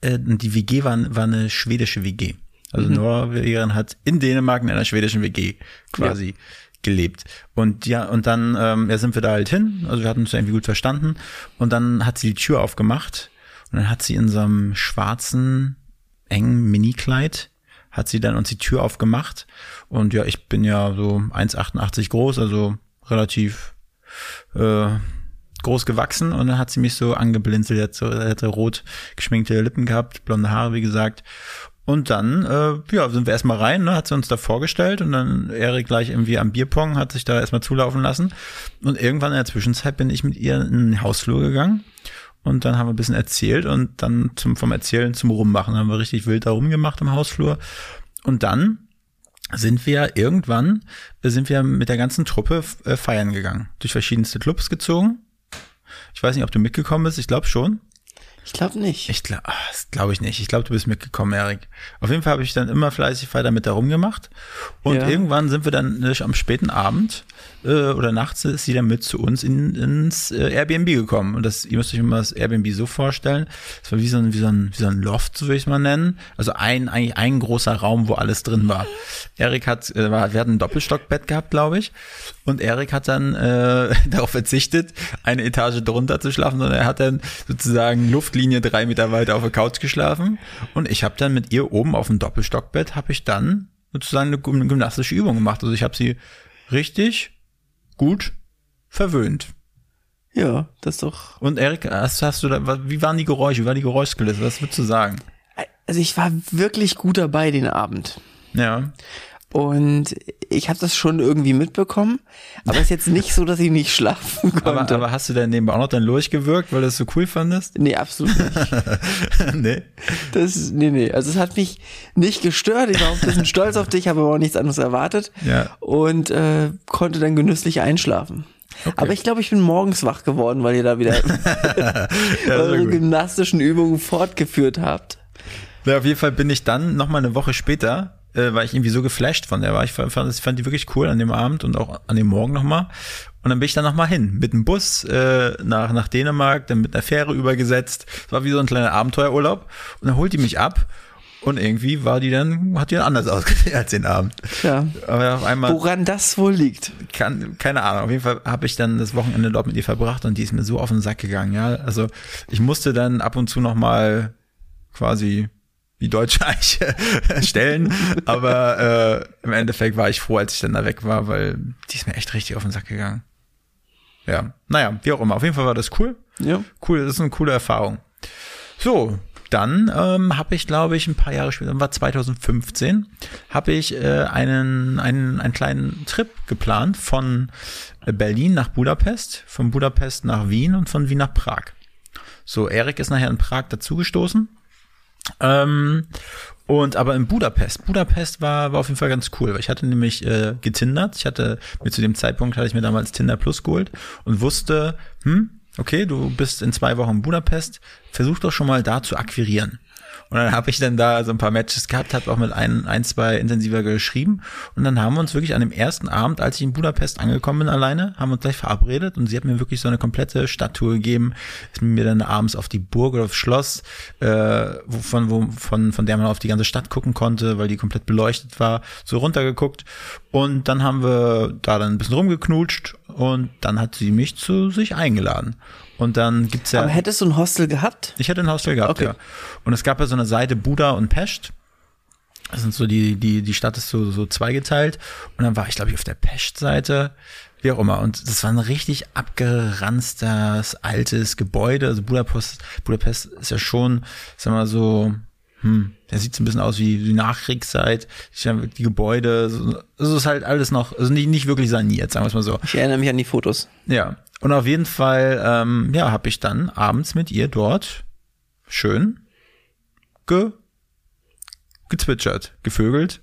äh, die WG war, war eine schwedische WG. Also Norwegerin hat in Dänemark in einer schwedischen WG quasi gelebt. Und ja, und dann ähm, ja, sind wir da halt hin, also wir hatten uns irgendwie gut verstanden. Und dann hat sie die Tür aufgemacht. Und dann hat sie in so einem schwarzen, engen Minikleid hat sie dann uns die Tür aufgemacht. Und ja, ich bin ja so 1,88 groß, also relativ äh, groß gewachsen. Und dann hat sie mich so angeblinzelt, hat so, hatte rot geschminkte Lippen gehabt, blonde Haare, wie gesagt. Und dann, äh, ja, sind wir erstmal rein, ne, hat sie uns da vorgestellt und dann Erik gleich irgendwie am Bierpong, hat sich da erstmal zulaufen lassen. Und irgendwann in der Zwischenzeit bin ich mit ihr in den Hausflur gegangen und dann haben wir ein bisschen erzählt und dann zum, vom Erzählen zum Rummachen haben wir richtig wild da rumgemacht im Hausflur. Und dann sind wir irgendwann, sind wir mit der ganzen Truppe äh, feiern gegangen. Durch verschiedenste Clubs gezogen. Ich weiß nicht, ob du mitgekommen bist, ich glaube schon. Ich glaube nicht. Ich glaube, das glaube ich nicht. Ich glaube, du bist mitgekommen, Erik. Auf jeden Fall habe ich dann immer fleißig weiter mit da rumgemacht. Und Ja. irgendwann sind wir dann äh, am späten Abend äh, oder nachts ist sie dann mit zu uns in, ins äh, Airbnb gekommen. Und das, ihr müsst euch mal das Airbnb so vorstellen. Das war wie so ein, wie so ein, wie so ein Loft, so würde ich es mal nennen. Also ein, eigentlich ein großer Raum, wo alles drin war. Erik hat, äh, war, wir hatten ein Doppelstockbett gehabt, glaube ich. Und Erik hat dann äh, <laughs> darauf verzichtet, eine Etage drunter zu schlafen, sondern er hat dann sozusagen Luftlinie drei Meter weiter auf der Couch geschlafen. Und ich habe dann mit ihr oben auf dem Doppelstockbett, habe ich dann sozusagen eine, gym- eine gymnastische Übung gemacht. Also ich habe sie richtig gut verwöhnt. Ja, das ist doch. Und Erik, hast, hast du da, wie waren die Geräusche? Wie war die Geräuschkulisse? Was würdest du sagen? Also ich war wirklich gut dabei den Abend. Ja. Und ich habe das schon irgendwie mitbekommen, aber es ist jetzt nicht so, dass ich nicht schlafen konnte. Aber, aber hast du denn nebenbei auch noch dann durchgewirkt, weil du es so cool fandest? nee, absolut nicht. <laughs> nee. Das, nee, nee. Also es hat mich nicht gestört. Ich war auch ein bisschen stolz auf dich, habe aber auch nichts anderes erwartet. Ja. Und äh, konnte dann genüsslich einschlafen. Aber ich glaube, ich bin morgens wach geworden, weil ihr da wieder <laughs> <laughs> eure gymnastischen Übungen fortgeführt habt. Ja, auf jeden Fall bin ich dann noch mal eine Woche später, äh, war ich irgendwie so geflasht von der, war ich fand, fand, fand die wirklich cool an dem Abend und auch an dem Morgen noch mal. Und dann bin ich dann noch mal hin mit dem Bus äh, nach nach Dänemark, dann mit einer Fähre übergesetzt. Es war wie so ein kleiner Abenteuerurlaub. Und dann holt die mich ab und irgendwie war die dann hat die dann anders <laughs> ausgesehen als den Abend. Ja. Aber auf einmal Woran das wohl liegt? kann, keine Ahnung. Auf jeden Fall habe ich dann das Wochenende dort mit ihr verbracht und die ist mir so auf den Sack gegangen. Ja, also ich musste dann ab und zu noch mal quasi die deutsche <laughs> Eiche stellen, aber äh, im Endeffekt war ich froh, als ich dann da weg war, weil die ist mir echt richtig auf den Sack gegangen. Ja, naja, wie auch immer. Auf jeden Fall war das cool. Ja. Cool, das ist eine coole Erfahrung. So, dann ähm, habe ich, glaube ich, ein paar Jahre später, war 2015, habe ich äh, einen, einen, einen kleinen Trip geplant von äh, Berlin nach Budapest, von Budapest nach Wien und von Wien nach Prag. So, Erik ist nachher in Prag dazugestoßen. Ähm, und aber in Budapest, Budapest war, war auf jeden Fall ganz cool, weil ich hatte nämlich äh, getindert. Ich hatte mir zu dem Zeitpunkt hatte ich mir damals Tinder Plus geholt und wusste, hm, okay, du bist in zwei Wochen in Budapest, versuch doch schon mal da zu akquirieren. Und dann habe ich dann da so ein paar Matches gehabt, habe auch mit ein, ein, zwei intensiver geschrieben. Und dann haben wir uns wirklich an dem ersten Abend, als ich in Budapest angekommen bin alleine, haben wir uns gleich verabredet und sie hat mir wirklich so eine komplette Stadttour gegeben, ist mir dann abends auf die Burg oder aufs Schloss, äh, wovon, wo, von, von der man auf die ganze Stadt gucken konnte, weil die komplett beleuchtet war, so runtergeguckt. Und dann haben wir da dann ein bisschen rumgeknutscht und dann hat sie mich zu sich eingeladen. Und dann gibt's ja. Aber hättest du ein Hostel gehabt? Ich hätte ein Hostel gehabt, Okay. ja. Und es gab ja so eine Seite Buda und Pest. Das sind so die, die, die Stadt ist so, so zweigeteilt. Und dann war ich, glaube ich, auf der Pest-Seite, wie auch immer. Und das war ein richtig abgeranztes, altes Gebäude. Also Budapest, Budapest ist ja schon, sag mal so, hm, der sieht so ein bisschen aus wie die Nachkriegszeit. Die Gebäude, so, also ist halt alles noch, also nicht, nicht wirklich saniert, sagen wir es mal so. Ich erinnere mich an die Fotos. Ja, und auf jeden Fall, ähm, ja, habe ich dann abends mit ihr dort schön ge gezwitschert, gevögelt,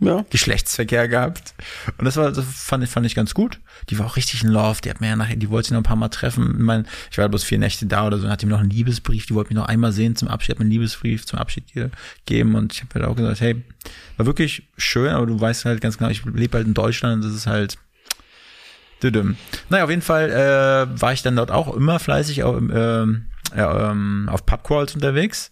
Ja. Geschlechtsverkehr gehabt. Und das war, das fand ich, fand ich ganz gut. Die war auch richtig in Love. Die hat mir ja nachher, die wollte sich noch ein paar Mal treffen. Ich, mein, ich war bloß vier Nächte da oder so, dann hat mir noch einen Liebesbrief. Die wollte mich noch einmal sehen zum Abschied, hat mir einen Liebesbrief zum Abschied gegeben. Und ich habe halt auch gesagt, hey, war wirklich schön, aber du weißt halt ganz genau, ich lebe halt in Deutschland und das ist halt, Düdüm. Naja, auf jeden Fall äh, war ich dann dort auch immer fleißig ähm, ja, ähm, auf Pubcrawls unterwegs.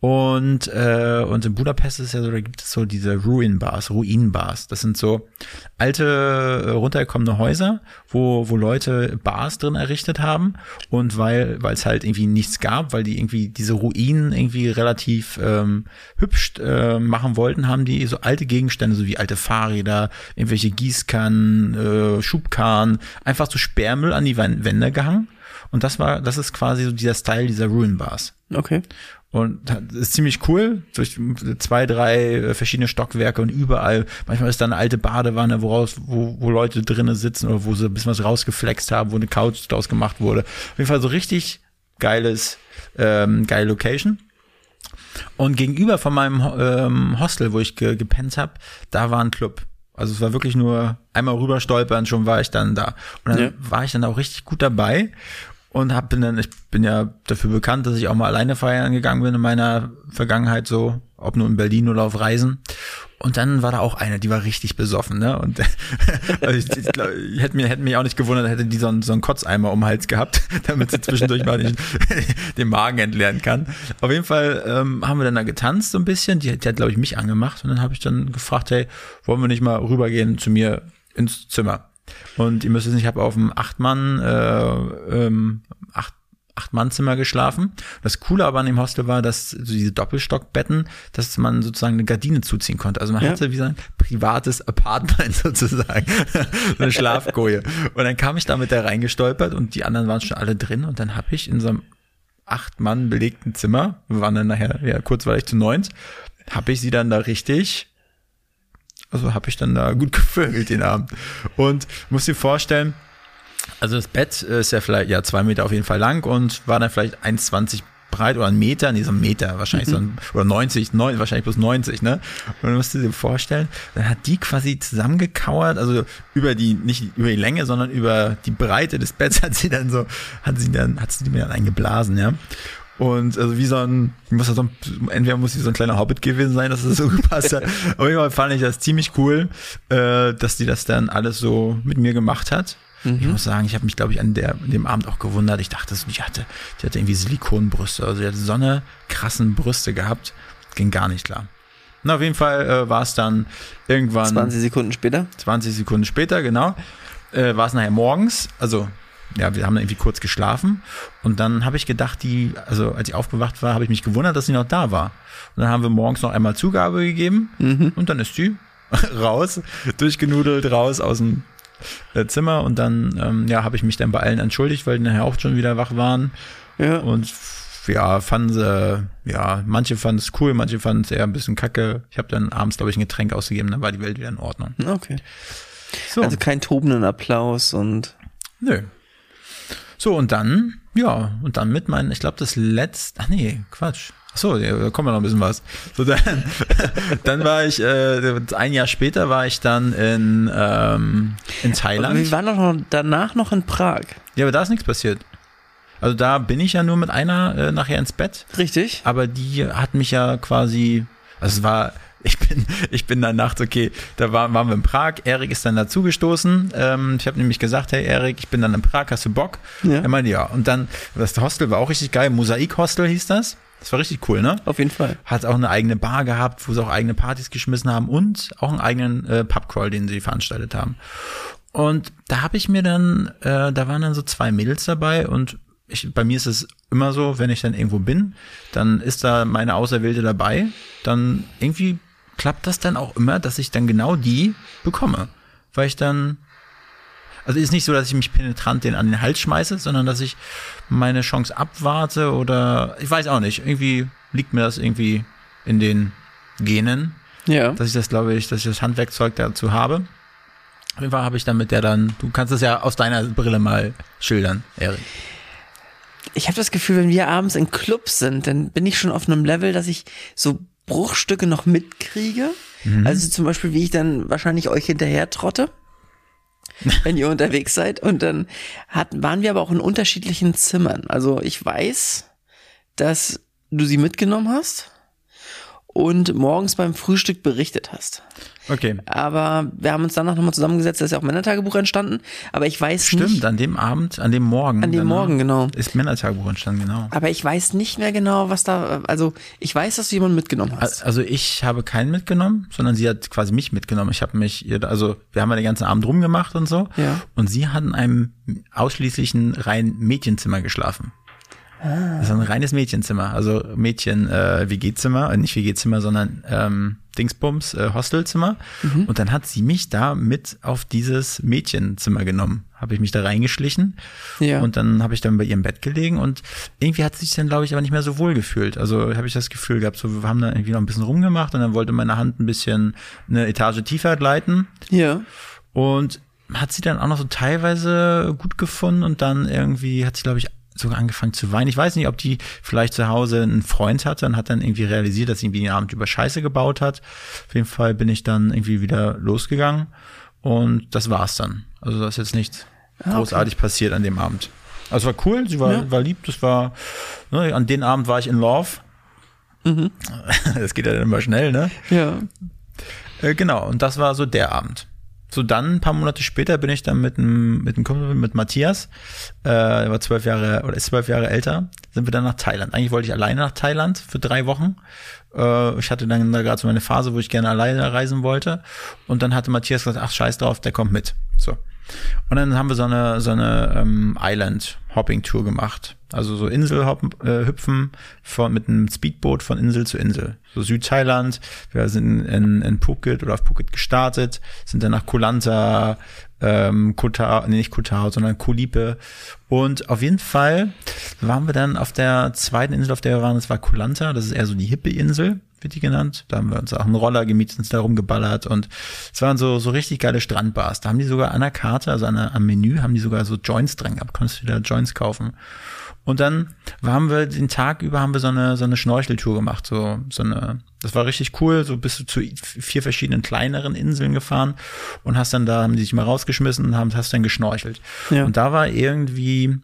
Und, äh, und in Budapest ist ja so, da gibt es so diese Ruin-Bars, Ruin-Bars. Das sind so alte, äh, runtergekommene Häuser, wo, wo Leute Bars drin errichtet haben. Und weil weil es halt irgendwie nichts gab, weil die irgendwie diese Ruinen irgendwie relativ ähm, hübsch äh, machen wollten, haben die so alte Gegenstände, so wie alte Fahrräder, irgendwelche Gießkannen, äh, Schubkarren, einfach so Sperrmüll an die Wände gehangen. Und das war, das ist quasi so dieser Style dieser Ruin-Bars. Okay. Und das ist ziemlich cool, durch zwei, drei äh, verschiedene Stockwerke und überall. Manchmal ist da eine alte Badewanne, woraus, wo, wo Leute drinnen sitzen oder wo sie ein bisschen was rausgeflext haben, wo eine Couch draus gemacht wurde. Auf jeden Fall so richtig geiles, ähm, geile Location. Und gegenüber von meinem ähm, Hostel, wo ich ge gepennt habe, da war ein Club. Also es war wirklich nur einmal rüber stolpern, schon war ich dann da. Und dann Ja. war ich dann auch richtig gut dabei und hab bin dann, ich bin ja dafür bekannt, dass ich auch mal alleine feiern gegangen bin in meiner Vergangenheit so, ob nur in Berlin oder auf Reisen. Und dann war da auch eine, die war richtig besoffen, ne? Und <laughs> also ich, ich, glaub, ich hätte mir hätte mich auch nicht gewundert, hätte die so einen, so einen Kotzeimer um den Hals gehabt, <laughs> damit sie zwischendurch mal den, <laughs> den Magen entleeren kann. Auf jeden Fall ähm, haben wir dann da getanzt so ein bisschen. Die, die hat, glaube ich, mich angemacht und dann habe ich dann gefragt, hey, wollen wir nicht mal rübergehen zu mir ins Zimmer? Und ihr müsst wissen, ich habe auf einem Acht-Mann, äh, ähm, acht, Acht-Mann-Zimmer geschlafen. Das Coole aber an dem Hostel war, dass so diese Doppelstockbetten, dass man sozusagen eine Gardine zuziehen konnte. Also man Ja. hatte wie so ein privates Apartment <laughs> sozusagen. so eine Schlafkoje. Und dann kam ich da mit da reingestolpert und die anderen waren schon alle drin und dann habe ich in so einem acht Mann belegten Zimmer, wir waren dann nachher ja, kurzweilig zu neunt, habe ich sie dann da richtig also habe ich dann da gut <laughs> gevögelt den Abend. Und muss dir vorstellen, also das Bett ist ja vielleicht ja zwei Meter auf jeden Fall lang und war dann vielleicht 1,20 breit oder ein Meter, nee, so ein Meter wahrscheinlich, mhm. so ein, oder 90, 9, wahrscheinlich plus 90, ne? Und dann musst du dir vorstellen, dann hat die quasi zusammengekauert, also über die, nicht über die Länge, sondern über die Breite des Betts <laughs> hat sie dann so, hat sie dann, hat sie mir dann eingeblasen, ja? Und also wie so ein, muss so ein, entweder muss sie so ein kleiner Hobbit gewesen sein, dass das so <laughs> gepasst hat. Auf jeden Fall fand ich das ziemlich cool, äh, dass die das dann alles so mit mir gemacht hat. Mhm. Ich muss sagen, ich habe mich, glaube ich, an, der, an dem Abend auch gewundert. Ich dachte, die hatte, die hatte irgendwie Silikonbrüste. Also die hatte so eine krassen Brüste gehabt. Ging gar nicht klar. Na, auf jeden Fall äh, war es dann irgendwann. 20 Sekunden später? 20 Sekunden später, genau. Äh, war es nachher morgens. Also ja, wir haben dann irgendwie kurz geschlafen und dann habe ich gedacht, die, also als ich aufgewacht war, habe ich mich gewundert, dass sie noch da war. Und dann haben wir morgens noch einmal Zugabe gegeben mhm. und dann ist sie <laughs> raus, durchgenudelt raus aus dem äh, Zimmer und dann, ähm, ja, habe ich mich dann bei allen entschuldigt, weil die nachher auch schon wieder wach waren. Ja. Und ja, fanden sie, ja, manche fanden es cool, manche fanden es eher ein bisschen kacke. Ich habe dann abends, glaube ich, ein Getränk ausgegeben, dann war die Welt wieder in Ordnung. Okay. So. Also kein tobenden Applaus und. Nö, so, und dann, ja, und dann mit meinen, ich glaube, das letzte, ach nee, Quatsch. Ach so, da kommt ja noch ein bisschen was. So, dann, <laughs> dann war ich, äh, ein Jahr später war ich dann in, ähm, in Thailand. Aber wir waren doch noch danach noch in Prag. Ja, aber da ist nichts passiert. Also da bin ich ja nur mit einer äh, nachher ins Bett. Richtig. Aber die hat mich ja quasi, also es war, ich bin, ich bin dann nachts, okay, da waren, waren wir in Prag, Erik ist dann dazugestoßen. Ähm, ich habe nämlich gesagt, hey Erik, ich bin dann in Prag, hast du Bock? Ja. Er meinte, ja. Und dann, das Hostel war auch richtig geil, Mosaik Hostel hieß das. Das war richtig cool, ne? Auf jeden Fall. Hat auch eine eigene Bar gehabt, wo sie auch eigene Partys geschmissen haben und auch einen eigenen äh, Pubcrawl, den sie veranstaltet haben. Und da habe ich mir dann, äh, da waren dann so zwei Mädels dabei und ich, bei mir ist es immer so, wenn ich dann irgendwo bin, dann ist da meine Auserwählte dabei, dann irgendwie klappt das dann auch immer, dass ich dann genau die bekomme. Weil ich dann, also ist nicht so, dass ich mich penetrant den an den Hals schmeiße, sondern dass ich meine Chance abwarte oder ich weiß auch nicht. Irgendwie liegt mir das irgendwie in den Genen. Ja. Dass ich das, glaube ich, dass ich das Handwerkzeug dazu habe. Auf jeden Fall habe ich dann mit der dann, du kannst es ja aus deiner Brille mal schildern, Erik. Ich habe das Gefühl, wenn wir abends in Clubs sind, dann bin ich schon auf einem Level, dass ich so Bruchstücke noch mitkriege. Mhm. Also zum Beispiel, wie ich dann wahrscheinlich euch hinterher trotte, <laughs> wenn ihr unterwegs seid. Und dann hatten, waren wir aber auch in unterschiedlichen Zimmern. Also ich weiß, dass du sie mitgenommen hast und morgens beim Frühstück berichtet hast. Okay. Aber wir haben uns danach nochmal zusammengesetzt, da ist ja auch Männertagebuch entstanden. Aber ich weiß Stimmt, nicht. Stimmt, an dem Abend, an dem Morgen. An dem Morgen, genau. Ist Männertagebuch entstanden, genau. Aber ich weiß nicht mehr genau, was da, also ich weiß, dass du jemanden mitgenommen hast. Also ich habe keinen mitgenommen, sondern sie hat quasi mich mitgenommen. Ich habe mich, also wir haben ja den ganzen Abend rumgemacht und so. Ja. Und sie hat in einem ausschließlichen rein Mädchenzimmer geschlafen. Ah. Das ist ein reines Mädchenzimmer, also Mädchen äh, äh, nicht WG-Zimmer, sondern ähm, Dingsbums, äh, Hostelzimmer. Mhm. Und dann hat sie mich da mit auf dieses Mädchenzimmer genommen. Habe ich mich da reingeschlichen. Ja. Und dann habe ich dann bei ihrem Bett gelegen und irgendwie hat sie sich dann, glaube ich, aber nicht mehr so wohl gefühlt. Also habe ich das Gefühl gehabt, so wir haben da irgendwie noch ein bisschen rumgemacht und dann wollte meine Hand ein bisschen eine Etage tiefer gleiten. Ja. Und hat sie dann auch noch so teilweise gut gefunden und dann irgendwie hat sie, glaube ich, sogar angefangen zu weinen. Ich weiß nicht, ob die vielleicht zu Hause einen Freund hatte und hat dann irgendwie realisiert, dass sie irgendwie den Abend über Scheiße gebaut hat. Auf jeden Fall bin ich dann irgendwie wieder losgegangen und das war's dann. Also das ist jetzt nichts ah, großartig okay. passiert an dem Abend. Also war cool, sie war, ja. war lieb, das war, ne, an den Abend war ich in Love. Mhm. <laughs> Das geht ja dann immer schnell, ne? Ja. Äh, genau, und das war so der Abend. So dann, ein paar Monate später, bin ich dann mit einem mit einem Kumpel, mit Matthias, äh, er war zwölf Jahre oder ist zwölf Jahre älter, sind wir dann nach Thailand. Eigentlich wollte ich alleine nach Thailand für drei Wochen. Äh, ich hatte dann da gerade so meine Phase, wo ich gerne alleine reisen wollte. Und dann hatte Matthias gesagt, ach scheiß drauf, der kommt mit. So. Und dann haben wir so eine, so eine ähm, Island-Hopping-Tour gemacht. Also so Inselhüpfen äh, von, mit einem Speedboot von Insel zu Insel. So Südthailand. Wir sind in, in Phuket oder auf Phuket gestartet, sind dann nach Koh Lanta, ähm, Kota, nee, nicht Kota, sondern Koh Lipe. Und auf jeden Fall waren wir dann auf der zweiten Insel, auf der wir waren, das war Koh Lanta. Das ist eher so die Hippie-Insel. Wird die genannt. Da haben wir uns auch einen Roller gemietet, uns da rumgeballert und es waren so, so richtig geile Strandbars. Da haben die sogar an der Karte, also an der, am Menü, haben die sogar so Joints drin gehabt. Konntest du wieder Joints kaufen. Und dann haben wir den Tag über haben wir so eine, so eine Schnorcheltour gemacht, so, so eine, das war richtig cool, so bist du zu vier verschiedenen kleineren Inseln gefahren und hast dann da, haben die sich mal rausgeschmissen und haben, hast dann geschnorchelt. Ja. Und da war irgendwie,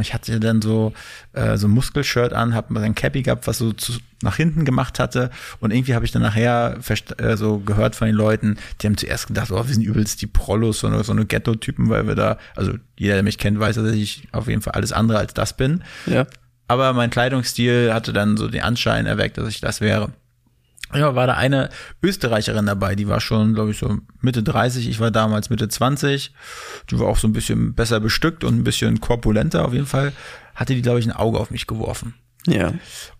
ich hatte dann so äh, so ein Muskelshirt an, habe mal ein Cappy gehabt, was so zu, nach hinten gemacht hatte und irgendwie habe ich dann nachher äh, so gehört von den Leuten, die haben zuerst gedacht, oh, wir sind übelst die Prollos, so eine, so eine Ghetto-Typen, weil wir da, also jeder, der mich kennt, weiß, dass ich auf jeden Fall alles andere als das bin. Ja. Aber mein Kleidungsstil hatte dann so den Anschein erweckt, dass ich das wäre. Ja, war da eine Österreicherin dabei, die war schon, glaube ich, so Mitte 30, ich war damals Mitte 20. Die war auch so ein bisschen besser bestückt und ein bisschen korpulenter auf jeden Fall. Hatte die, glaube ich, ein Auge auf mich geworfen. Ja.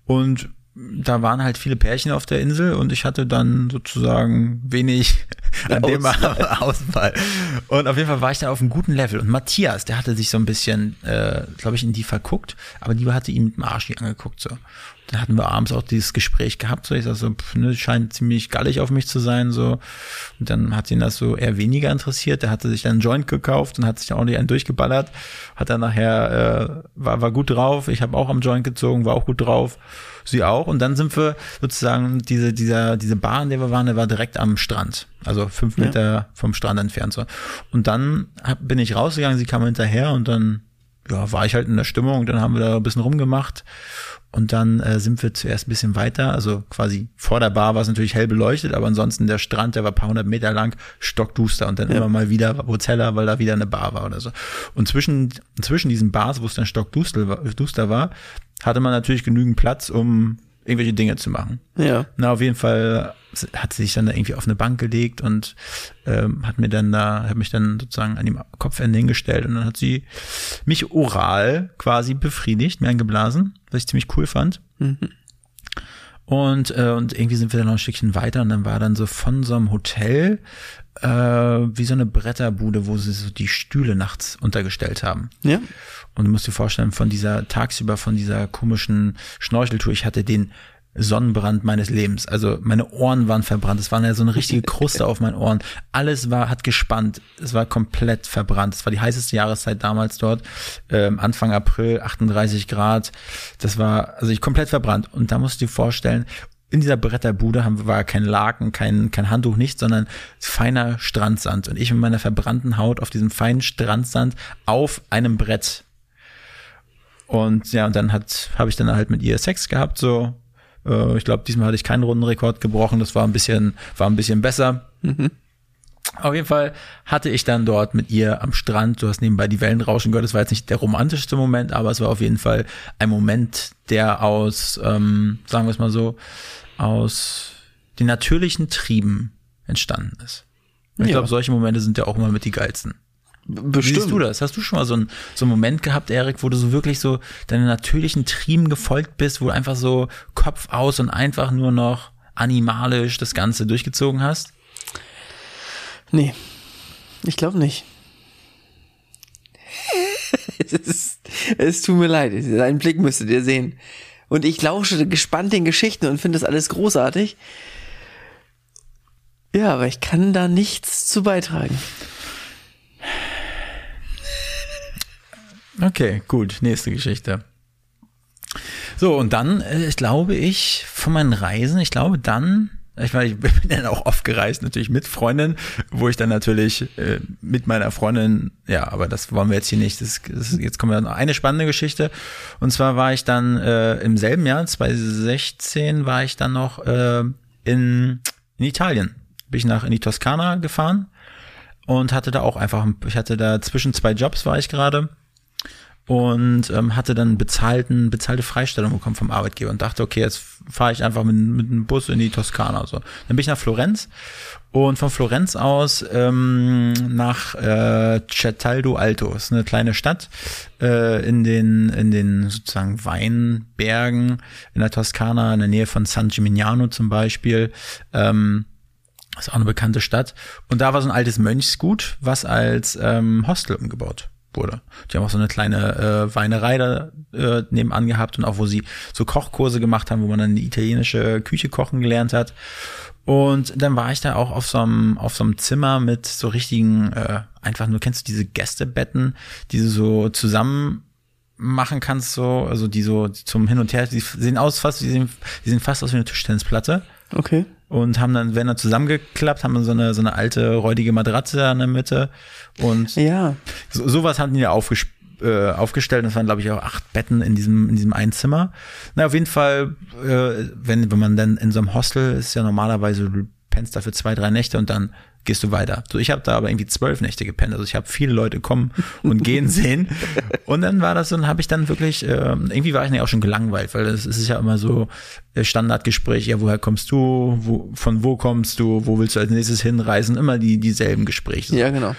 Und da waren halt viele Pärchen auf der Insel und ich hatte dann sozusagen wenig <laughs> an dem Auswahl. <laughs> Und auf jeden Fall war ich da auf einem guten Level. Und Matthias, der hatte sich so ein bisschen, äh, glaube ich, in die verguckt, aber die hatte ihm mit dem Arsch angeguckt. So dann hatten wir abends auch dieses Gespräch gehabt, so ich sag so, pff, ne, scheint ziemlich gallig auf mich zu sein, so. Und dann hat ihn das so eher weniger interessiert. Der hatte sich dann einen Joint gekauft und hat sich dann auch nicht einen durchgeballert. Hat dann nachher, äh, war, war gut drauf. Ich habe auch am Joint gezogen, war auch gut drauf. Sie auch. Und dann sind wir sozusagen, diese, dieser, diese Bar, in der wir waren, der war direkt am Strand. Also fünf Meter ja. vom Strand entfernt, so. Und dann hab, bin ich rausgegangen, sie kam hinterher und dann, ja, war ich halt in der Stimmung. Dann haben wir da ein bisschen rumgemacht und dann äh, sind wir zuerst ein bisschen weiter, also quasi vor der Bar war es natürlich hell beleuchtet, aber ansonsten der Strand, der war paar hundert Meter lang, stockduster und dann ja. immer mal wieder wo's heller, weil da wieder eine Bar war oder so. Und zwischen, zwischen diesen Bars, wo es dann stockduster war, hatte man natürlich genügend Platz, um irgendwelche Dinge zu machen. Ja. Na, auf jeden Fall hat sie sich dann da irgendwie auf eine Bank gelegt und ähm, hat mir dann da, hat mich dann sozusagen an dem Kopfende hingestellt und dann hat sie mich oral quasi befriedigt, mir angeblasen, was ich ziemlich cool fand. Mhm. Und, äh, und irgendwie sind wir dann noch ein Stückchen weiter und dann war dann so von so einem Hotel äh, wie so eine Bretterbude, wo sie so die Stühle nachts untergestellt haben. Ja. Und du musst dir vorstellen, von dieser tagsüber, von dieser komischen Schnorcheltour, ich hatte den Sonnenbrand meines Lebens. Also meine Ohren waren verbrannt. Es war ja so eine richtige <laughs> Kruste auf meinen Ohren. Alles war, hat gespannt. Es war komplett verbrannt. Es war die heißeste Jahreszeit damals dort. Ähm, Anfang April, 38 Grad. Das war, also ich komplett verbrannt. Und da musst du dir vorstellen, in dieser Bretterbude haben, war kein Laken, kein, kein Handtuch, nichts, sondern feiner Strandsand. Und ich mit meiner verbrannten Haut auf diesem feinen Strandsand auf einem Brett. Und ja, und dann hat, habe ich dann halt mit ihr Sex gehabt, so. Äh, ich glaube, diesmal hatte ich keinen Rundenrekord gebrochen. Das war ein bisschen, war ein bisschen besser. Mhm. Auf jeden Fall hatte ich dann dort mit ihr am Strand, du hast nebenbei die Wellen rauschen gehört, das war jetzt nicht der romantischste Moment, aber es war auf jeden Fall ein Moment, der aus, ähm, sagen wir es mal so, aus den natürlichen Trieben entstanden ist. Ich ja. glaube, solche Momente sind ja auch immer mit die geilsten. Bestimmt. Wie siehst du das? Hast du schon mal so einen, so einen Moment gehabt, Erik, wo du so wirklich so deine natürlichen Trieben gefolgt bist, wo du einfach so Kopf aus und einfach nur noch animalisch das Ganze durchgezogen hast? Nee, ich glaube nicht. <laughs> es, ist, es tut mir leid, deinen Blick müsstet ihr sehen. Und ich lausche gespannt den Geschichten und finde das alles großartig. Ja, aber ich kann da nichts zu beitragen. Okay, gut, nächste Geschichte. So, und dann, äh, ich glaube ich, von meinen Reisen, ich glaube dann, ich, meine, ich <laughs> bin dann auch oft gereist, natürlich mit Freundin, wo ich dann natürlich äh, mit meiner Freundin, ja, aber das wollen wir jetzt hier nicht. Das, das, jetzt kommen wir noch eine spannende Geschichte. Und zwar war ich dann äh, im selben Jahr, 2016, war ich dann noch äh, in, in Italien. Bin ich nach in die Toskana gefahren und hatte da auch einfach, ich hatte da zwischen zwei Jobs war ich gerade und ähm, hatte dann bezahlten, bezahlte Freistellung bekommen vom Arbeitgeber und dachte, okay, jetzt fahre ich einfach mit, mit dem Bus in die Toskana. So. Dann bin ich nach Florenz und von Florenz aus ähm, nach äh, Cetaldo Alto. Ist eine kleine Stadt äh, in den in den sozusagen Weinbergen in der Toskana, in der Nähe von San Gimignano zum Beispiel. Ähm, ist auch eine bekannte Stadt. Und da war so ein altes Mönchsgut, was als ähm, Hostel umgebaut wurde. Die haben auch so eine kleine äh, Weinerei da äh, nebenan gehabt und auch wo sie so Kochkurse gemacht haben, wo man dann die italienische Küche kochen gelernt hat. Und dann war ich da auch auf so einem, auf so einem Zimmer mit so richtigen, äh, einfach nur, kennst du diese Gästebetten, die du so zusammen machen kannst, so, also die so zum Hin und Her, die sehen aus fast, die sehen, die sehen fast aus wie eine Tischtennisplatte Okay. Und haben dann, werden dann zusammengeklappt, haben dann so eine, so eine alte, räudige Matratze da in der Mitte und Ja. so, sowas hatten die ja aufges äh, aufgestellt. Das waren, glaube ich, auch acht Betten in diesem, in diesem einen Zimmer. Na, auf jeden Fall, äh, wenn, wenn man dann in so einem Hostel ist, ja normalerweise, du pennst da für zwei, drei Nächte und dann gehst du weiter. So, ich habe da aber irgendwie zwölf Nächte gepennt. Also ich habe viele Leute kommen und gehen <laughs> sehen. Und dann war das so, dann habe ich dann wirklich, äh, irgendwie war ich ja auch schon gelangweilt, weil es ist ja immer so äh, Standardgespräch, ja, woher kommst du, wo, von wo kommst du, wo willst du als nächstes hinreisen, immer die dieselben Gespräche. Ja, genau.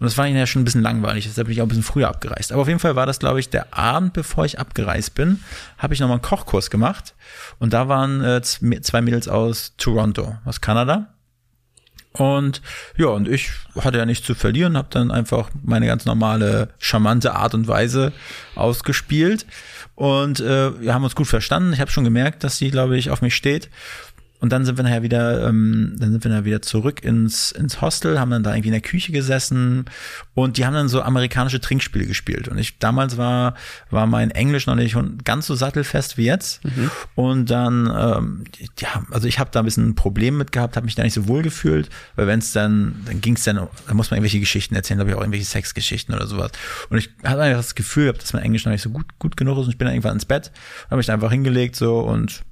Und das war ja schon ein bisschen langweilig, deshalb bin ich auch ein bisschen früher abgereist. Aber auf jeden Fall war das, glaube ich, der Abend, bevor ich abgereist bin, habe ich nochmal einen Kochkurs gemacht. Und da waren äh, zwei Mädels aus Toronto, aus Kanada. Und ja, und ich hatte ja nichts zu verlieren, habe dann einfach meine ganz normale, charmante Art und Weise ausgespielt. Und äh, wir haben uns gut verstanden. Ich habe schon gemerkt, dass sie, glaube ich, auf mich steht. Und dann sind wir nachher wieder, ähm, dann sind wir dann wieder zurück ins, ins Hostel, haben dann da irgendwie in der Küche gesessen und die haben dann so amerikanische Trinkspiele gespielt. Und ich damals war, war mein Englisch noch nicht ganz so sattelfest wie jetzt. Und dann, ähm, ja, also ich habe da ein bisschen ein Problem mit gehabt, habe mich da nicht so wohl gefühlt, weil wenn es dann, dann ging es dann, da muss man irgendwelche Geschichten erzählen, glaube ich auch irgendwelche Sexgeschichten oder sowas. Und ich hatte einfach das Gefühl, gehabt, dass mein Englisch noch nicht so gut, gut genug ist und ich bin dann irgendwann ins Bett, habe mich da einfach hingelegt so und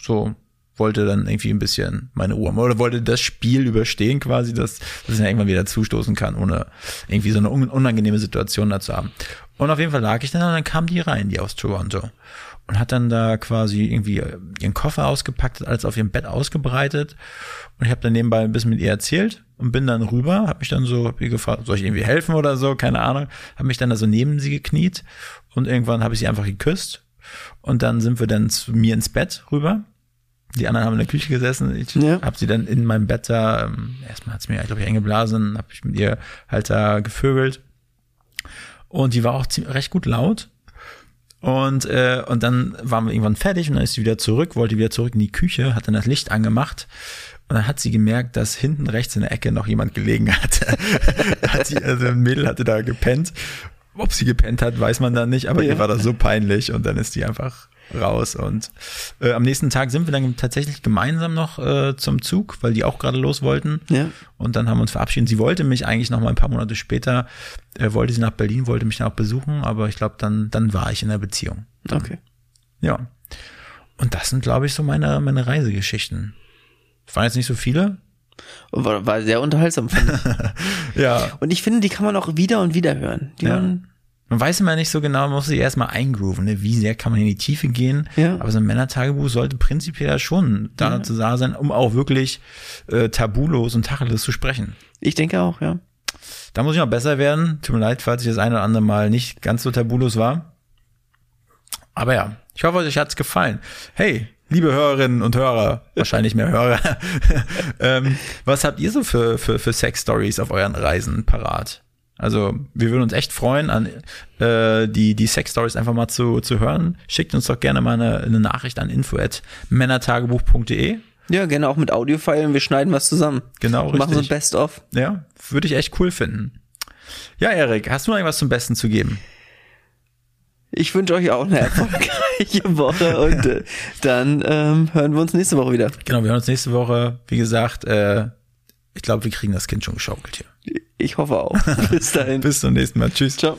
so wollte dann irgendwie ein bisschen meine haben oder wollte das Spiel überstehen quasi, dass, dass ich dann irgendwann wieder zustoßen kann, ohne irgendwie so eine un unangenehme Situation dazu haben. Und auf jeden Fall lag ich dann und dann kam die rein, die aus Toronto. Und hat dann da quasi irgendwie ihren Koffer ausgepackt, alles auf ihrem Bett ausgebreitet. Und ich habe dann nebenbei ein bisschen mit ihr erzählt und bin dann rüber, habe mich dann so, hab ihr gefragt, soll ich irgendwie helfen oder so, keine Ahnung. Habe mich dann da so neben sie gekniet und irgendwann habe ich sie einfach geküsst. Und dann sind wir dann zu mir ins Bett rüber. Die anderen haben in der Küche gesessen. Ich Ja. habe sie dann in meinem Bett da, ähm, erstmal hat's mir, glaube ich, eingeblasen, habe ich mit ihr halt da gevögelt. Und die war auch ziemlich, recht gut laut. Und, äh, und dann waren wir irgendwann fertig und dann ist sie wieder zurück, wollte wieder zurück in die Küche, hat dann das Licht angemacht. Und dann hat sie gemerkt, dass hinten rechts in der Ecke noch jemand gelegen hatte. <laughs> hat sie, also ein Mädel hatte da gepennt. Ob sie gepennt hat, weiß man dann nicht, aber Ja. ihr war das so peinlich und dann ist die einfach raus. Und äh, am nächsten Tag sind wir dann tatsächlich gemeinsam noch äh, zum Zug, weil die auch gerade los wollten. Ja. Und dann haben wir uns verabschiedet. Sie wollte mich eigentlich noch mal ein paar Monate später, äh, wollte sie nach Berlin, wollte mich dann auch besuchen, aber ich glaube, dann, dann war ich in der Beziehung. Okay. Ja. Und das sind, glaube ich, so meine, meine Reisegeschichten. Es waren jetzt nicht so viele. War, war sehr unterhaltsam. Fand ich. <laughs> Ja. Und ich finde, die kann man auch wieder und wieder hören. Die Ja. waren, Man weiß immer nicht so genau, man muss sich erstmal eingrooven, ne? wie sehr kann man in die Tiefe gehen. Ja. Aber so ein Männertagebuch sollte prinzipiell ja schon dazu da sein, um auch wirklich äh, tabulos und tacheles zu sprechen. ich denke auch, ja. Da muss ich noch besser werden. Tut mir leid, falls ich das eine oder andere Mal nicht ganz so tabulos war. Aber ja, ich hoffe, euch hat's gefallen. Hey, liebe Hörerinnen und Hörer, <laughs> wahrscheinlich mehr Hörer, <laughs> ähm, was habt ihr so für, für, für Sex-Stories auf euren Reisen parat? Also, wir würden uns echt freuen, an äh, die, die Sex-Stories einfach mal zu, zu hören. Schickt uns doch gerne mal eine, eine Nachricht an info.männertagebuch.de. Ja, gerne auch mit Audiofile. Wir schneiden was zusammen. Genau, Wir Machen so ein richtig. Best-of. Ja, würde ich echt cool finden. Ja, Erik, hast du noch irgendwas zum Besten zu geben? Ich wünsche euch auch eine <laughs> erfolgreiche Woche und äh, dann ähm, hören wir uns nächste Woche wieder. Genau, wir hören uns nächste Woche. Wie gesagt, äh, ich glaube, wir kriegen das Kind schon geschaukelt hier. Ich hoffe auch. <laughs> Bis dahin. Bis zum nächsten Mal. Tschüss. Ciao.